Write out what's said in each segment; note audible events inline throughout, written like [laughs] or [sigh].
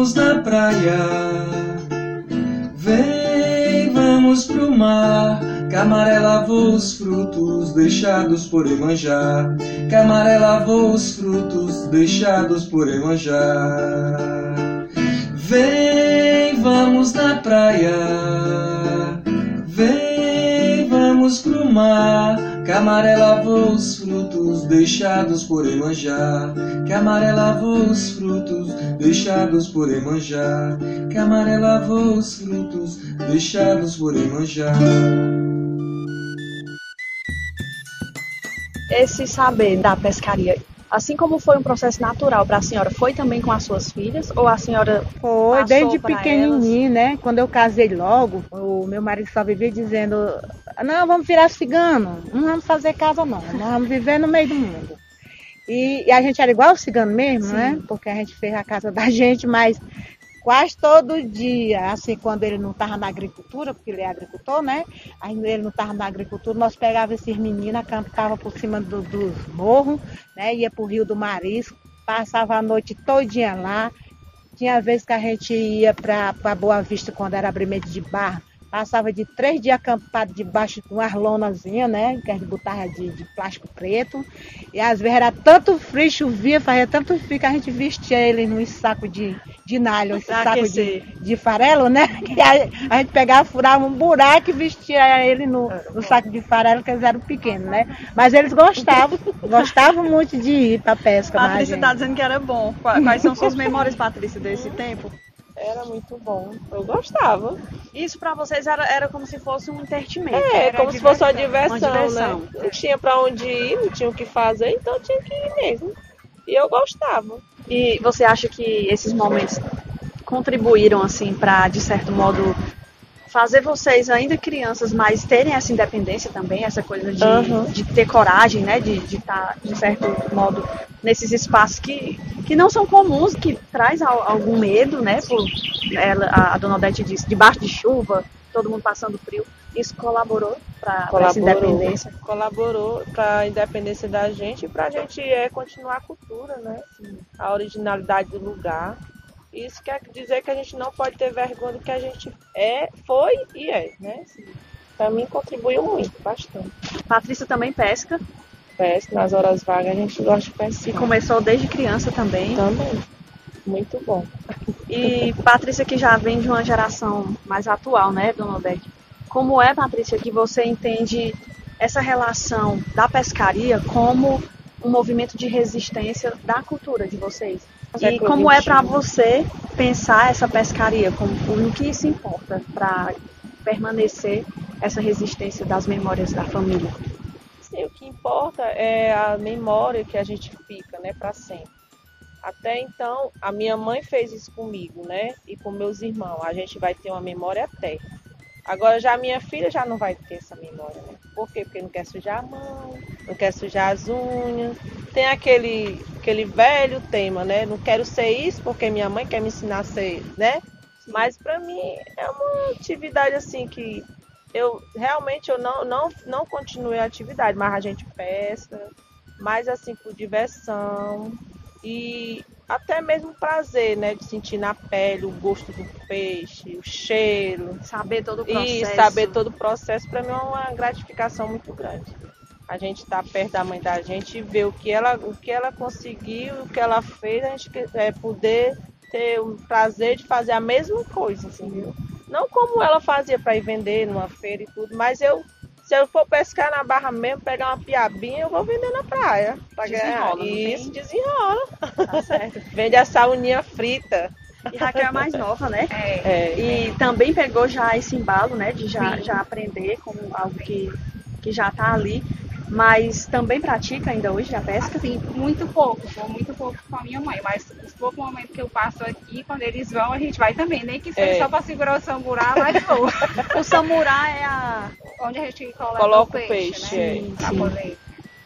vamos na praia. Vem, vamos pro mar. Camaré lavou os frutos deixados por Emanjá. Camaré lavou os frutos deixados por Emanjá. Vem, vamos na praia. Vamos pro mar. Camaré lavou os frutos deixados por Emanjá. Camaré lavou os frutos deixados por Emanjá. Camaré lavou os frutos deixados por Emanjá. esse saber da pescaria, assim como foi um processo natural para a senhora, foi também com as suas filhas? Ou a senhora. Foi, desde pequenininho, né? Quando eu casei logo, o meu marido só vivia dizendo: não, vamos virar cigano, não vamos fazer casa, não, nós vamos viver no meio do mundo. E, e a gente era igual o cigano mesmo, Sim. né? Porque a gente fez a casa da [laughs] gente, mas quase todo dia, assim, quando ele não estava na agricultura, porque ele é agricultor, né? Aí ele não estava na agricultura, nós pegávamos esses meninos, acampava por cima do, dos morros, né? Ia para o Rio do Marisco, passava a noite todinha lá. Tinha vezes que a gente ia para Boa Vista quando era abrimento de barro, Passava de três dias acampado debaixo de uma lonazinha, né? Que a gente botava de, de, plástico preto. E às vezes era tanto frio, chovia, fazia tanto frio que a gente vestia ele num saco de, de nalho, esse saco de, de farelo, né? [laughs] Que a, a, gente pegava, furava um buraco e vestia ele no, no saco de farelo, que eles eram pequenos, né? Mas eles gostavam, [laughs] gostavam muito de ir para pesca. Patrícia está dizendo que era bom. Quais são suas memórias, Patrícia, desse tempo? Era muito bom. Eu gostava. Isso para vocês era, era como se fosse um entretenimento. É, era como se fosse uma diversão, uma diversão, né? Não tinha para onde ir, não tinha o que fazer, então tinha que ir mesmo. E eu gostava. E você acha que esses momentos contribuíram assim para de certo modo fazer vocês, ainda crianças, mas terem essa independência também, essa coisa de, uhum. de ter coragem, né? De estar, tá, de certo modo, nesses espaços que, que não são comuns, que traz algum medo, né? Por, ela, a, a dona Odete disse, debaixo de chuva, todo mundo passando frio. Isso colaborou para essa independência? Colaborou para a independência da gente e para a gente é, continuar a cultura, né? A originalidade do lugar. Isso quer dizer que a gente não pode ter vergonha do que a gente é, foi e é, né? Para mim contribuiu muito, bastante. Patrícia também pesca? Pesca, nas horas vagas a gente gosta de pescar. E começou desde criança também? Também. Muito bom. E Patrícia que já vem de uma geração mais atual, né, Dona Odete? Como é, Patrícia, que você entende essa relação da pescaria como um movimento de resistência da cultura de vocês? E como é para você pensar essa pescaria? Como, no que isso importa para permanecer essa resistência das memórias da família? Sim, o que importa é a memória que a gente fica, né, para sempre. Até então, a minha mãe fez isso comigo, né, e com meus irmãos. A gente vai ter uma memória eterna. Agora já minha filha já não vai ter essa memória, né? Por quê? Porque não quer sujar a mão, não quer sujar as unhas. Tem aquele, aquele velho tema, né? Não quero ser isso porque minha mãe quer me ensinar a ser, né? Mas para mim é uma atividade assim que eu realmente eu não, não, não continuei a atividade, mas a gente pesca, mais assim por diversão. E até mesmo prazer, né? De sentir na pele o gosto do peixe, o cheiro. Saber todo o processo. E saber todo o processo, para mim é uma gratificação muito grande. A gente tá perto da mãe da gente e ver o que ela, o que ela conseguiu, o que ela fez, a gente é, poder ter o prazer de fazer a mesma coisa, assim, viu? Não como ela fazia para ir vender numa feira e tudo, mas eu se eu for pescar na barra mesmo, pegar uma piabinha, eu vou vender na praia. Pra desenrola, ganhar. Isso, desenrola. Tá certo. [laughs] Vende a sauninha frita. E Raquel é mais nova, né? É. é. E também pegou já esse embalo, né? De já, já aprender como algo que, que já tá ali. Mas também pratica ainda hoje a pesca? Sim, muito pouco, vou muito pouco com a minha mãe, mas os poucos momentos que eu passo aqui, quando eles vão, a gente vai também, nem que seja é. só para segurar o samurá, mas vou. [laughs] o samurá é a... onde a gente coloca, coloca o peixe, peixe né? É. Pra poder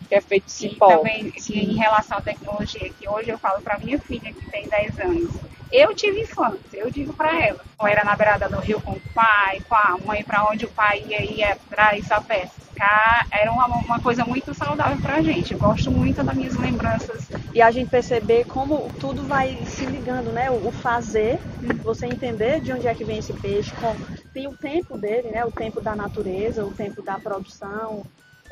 que é feito de cipó. E também em relação à tecnologia, que hoje eu falo para minha filha que tem 10 anos. Eu tive infância, eu digo para ela. Eu era na beirada do rio com o pai, com a mãe, para onde o pai ia, ia para isso a pescar. Era uma, uma coisa muito saudável para a gente. Eu gosto muito das minhas lembranças e a gente perceber como tudo vai se ligando, né? O, fazer, você entender de onde é que vem esse peixe, com, tem o tempo dele, né? O tempo da natureza, o tempo da produção,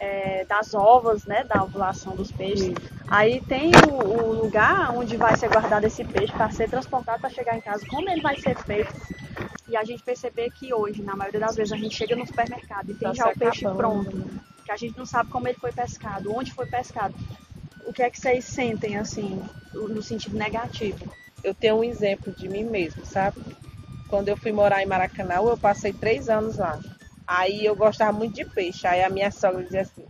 é, das ovas, né? Da ovulação dos peixes. Aí tem o, o, lugar onde vai ser guardado esse peixe para ser transportado para chegar em casa, como ele vai ser feito. E a gente perceber que hoje, na maioria das vezes, a gente chega no supermercado e tem tá já o peixe pronto. Né? Que a gente não sabe como ele foi pescado, onde foi pescado o que é que vocês sentem, assim, no sentido negativo? Eu tenho um exemplo de mim mesmo, sabe? Quando eu fui morar em Maracanã, eu passei três anos lá. Aí eu gostava muito de peixe. Aí a minha sogra dizia assim: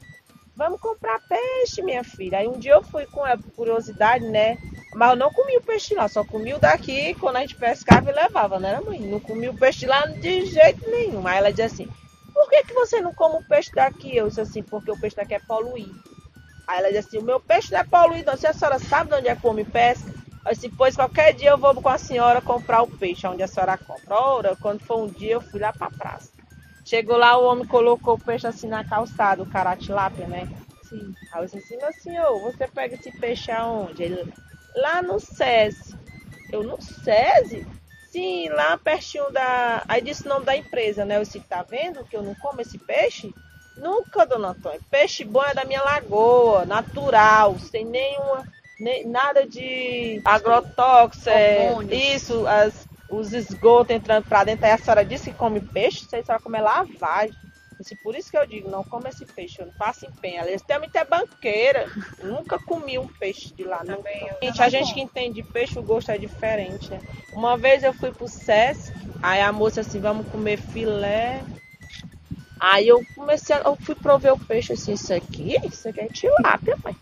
Vamos comprar peixe, minha filha. Aí um dia eu fui com a curiosidade, né? Mas eu não comi o peixe lá, só comi o daqui quando a gente pescava e levava, né, mãe? Não comi o peixe lá de jeito nenhum. Aí ela dizia assim: Por que, que você não come o peixe daqui? Eu disse assim: Porque o peixe daqui é poluído. Aí ela disse assim, o meu peixe não é poluído. Se a senhora sabe de onde é que come pesca, eu disse, pois qualquer dia eu vou com a senhora comprar o peixe, onde a senhora compra. Ora, quando for um dia, eu fui lá pra praça. Chegou lá, o homem colocou o peixe assim na calçada, o caratilápia, né? Sim. Aí eu disse assim, meu senhor, você pega esse peixe aonde? Ele, lá no SESI. Eu, no SESI? Sim, lá pertinho da... Aí disse o nome da empresa, né? Eu disse, tá vendo que eu não como esse peixe? Nunca, dona Antônia. Peixe bom é da minha lagoa, natural, sem nenhuma, nem, nada de agrotóxico. É, isso, as, os esgotos entrando para dentro. Aí a senhora disse que come peixe, você só come lavagem. Disse, por isso que eu digo, não come esse peixe, eu não faço empenho. Eles também é banqueira. Nunca comi um peixe de lá. Também, gente, a gente que entende de peixe, o gosto é diferente, né? Uma vez eu fui pro SESC, aí a moça assim, vamos comer filé Aí eu comecei, eu fui prover o peixe assim, isso aqui, isso aqui é tilápia, mãe.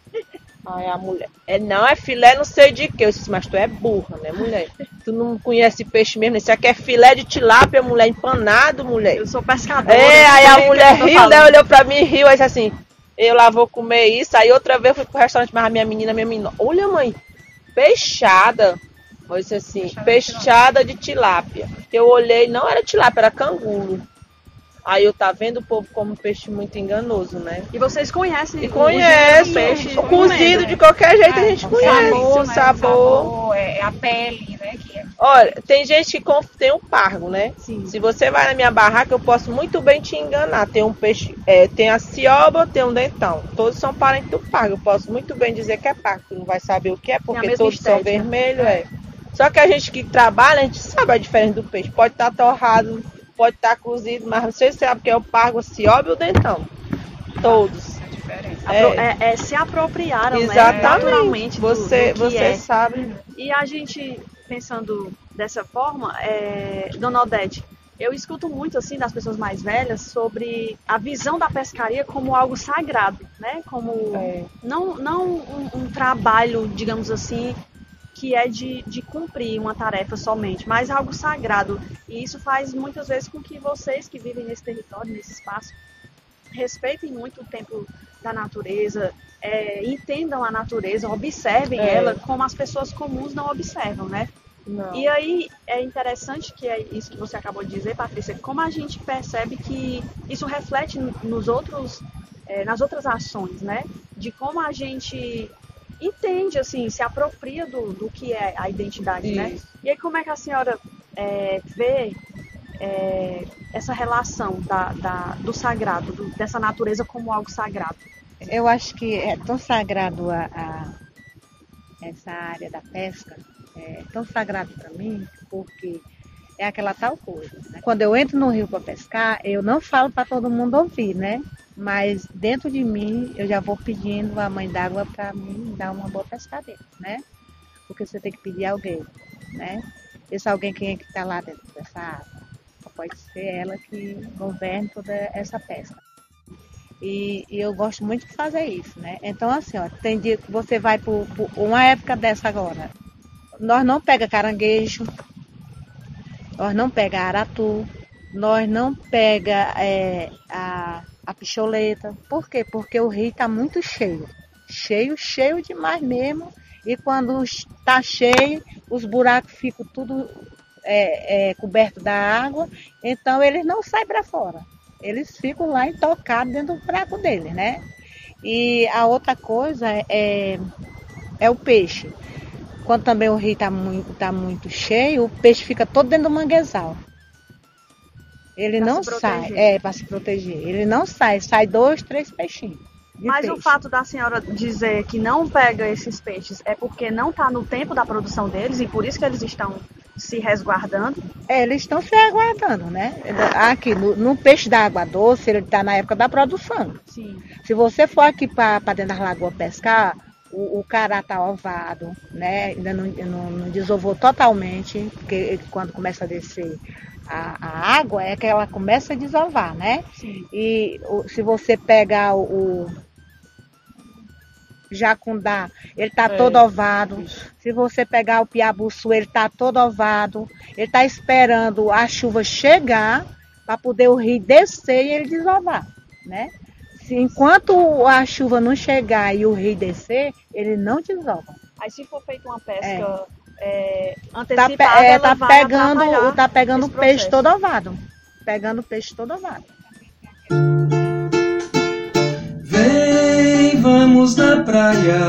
Aí a mulher, é não, é filé não sei de que. Eu disse, mas tu é burra, né, mulher? Tu não conhece peixe mesmo, isso aqui é filé de tilápia, mulher, empanado, mulher. Eu sou pescadora. É, aí a mulher riu, né, olhou pra mim e riu, aí disse assim, eu lá vou comer isso. Aí outra vez eu fui pro restaurante, mas a minha menina, minha menina, olha mãe, peixada. Eu disse assim, peixada de tilápia. Eu olhei, não era tilápia, era canguru. Aí eu tá vendo o povo como peixe muito enganoso, né? E vocês conhecem? E conhecem. Peixe, o cozido de qualquer jeito é, a gente conhece. Sabor, o né? sabor. O sabor é a pele, né? É... Olha, tem gente que tem um pargo, né? Sim. Se você vai na minha barraca, eu posso muito bem te enganar. Tem um peixe, é, tem a cioba, tem um dentão. Todos são parentes do pargo. Eu posso muito bem dizer que é pargo. Tu não vai saber o que é, porque todos estética. são vermelhos, é. é. Só que a gente que trabalha, a gente sabe a diferença do peixe. Pode estar tá torrado pode estar tá cozido, mas você sabe que é o pargo ciobe e o dentão. Todos. É, é, é, se apropriaram, né, Exatamente. né? Naturalmente. Você, do, do você é. sabe. E a gente, pensando dessa forma, é, Dona Odete, eu escuto muito assim das pessoas mais velhas sobre a visão da pescaria como algo sagrado, né? Como é. não, não um, um, trabalho, digamos assim, que é de, de cumprir uma tarefa somente, mas algo sagrado. E isso faz muitas vezes com que vocês que vivem nesse território, nesse espaço, respeitem muito o tempo da natureza, é, entendam a natureza, observem é. ela como as pessoas comuns não observam, né? Não. E aí é interessante que é isso que você acabou de dizer, Patrícia, como a gente percebe que isso reflete nos outros, é, nas outras ações, né? De como a gente entende, assim, se apropria do, do que é a identidade, né? Isso. né? E aí como é que a senhora é, vê é, essa relação da, da do sagrado, do, dessa natureza como algo sagrado? Eu acho que é tão sagrado a, a essa área da pesca, é tão sagrado para mim, porque é aquela tal coisa. Né? Quando eu entro no rio para pescar, eu não falo para todo mundo ouvir, né? Mas dentro de mim, eu já vou pedindo a mãe d'água para mim dar uma boa pescadeira, né? Porque você tem que pedir alguém, né? Esse alguém quem é que está lá dentro dessa água? Pode ser ela que governe toda essa pesca. E, e, eu gosto muito de fazer isso, né? Então, assim, ó, tem dia que você vai por, uma época dessa agora. Nós não pega caranguejo, nós não pega aratu, nós não pega é, a a picholeta. Por quê? Porque o rio está muito cheio. Cheio, cheio demais mesmo. E quando está cheio, os buracos ficam tudo é, é, coberto da água. Então eles não saem para fora. Eles ficam lá intocados dentro do buraco deles, né? E a outra coisa é é o peixe. Quando também o rio está muito, tá muito cheio, o peixe fica todo dentro do manguezal. Ele pra não sai, é, para se proteger. Ele não sai, sai dois, três peixinhos. Mas peixe. o fato da senhora dizer que não pega esses peixes é porque não está no tempo da produção deles e por isso que eles estão se resguardando? É, eles estão se resguardando, né? Aqui, no, no peixe da água doce, ele está na época da produção. Sim. Se você for aqui para dentro da lagoa pescar, o, o cará está ovado, né? Ainda não, não, não, desovou totalmente, porque quando começa a descer a, a, água é que ela começa a desovar, né? Sim. E o, se você pegar o, o jacundá, ele está é. todo ovado. Se você pegar o piabuçu, ele está todo ovado. Ele está esperando a chuva chegar para poder o rio descer e ele desovar, né? Se, enquanto a chuva não chegar e o rio descer, ele não desova. Aí se for feita uma pesca é. É, antecipada, tá, é, tá pegando, tá pegando o peixe todo ovado. Pegando o peixe todo ovado. Vem, vamos na praia.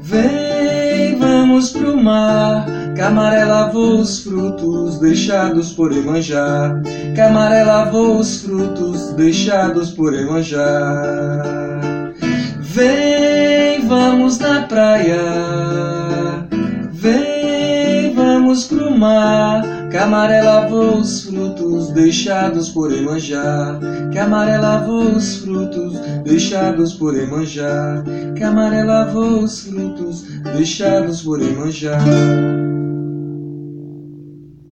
Vem, vamos pro mar. Camaré lavou os frutos deixados por Emanjá. Camaré lavou os frutos deixados por Emanjá. Vem, vamos na praia. Mar. Camaré lavou os frutos deixados por Emanjá. Camaré lavou os frutos deixados por Emanjá. Camaré lavou os frutos deixados por Emanjá.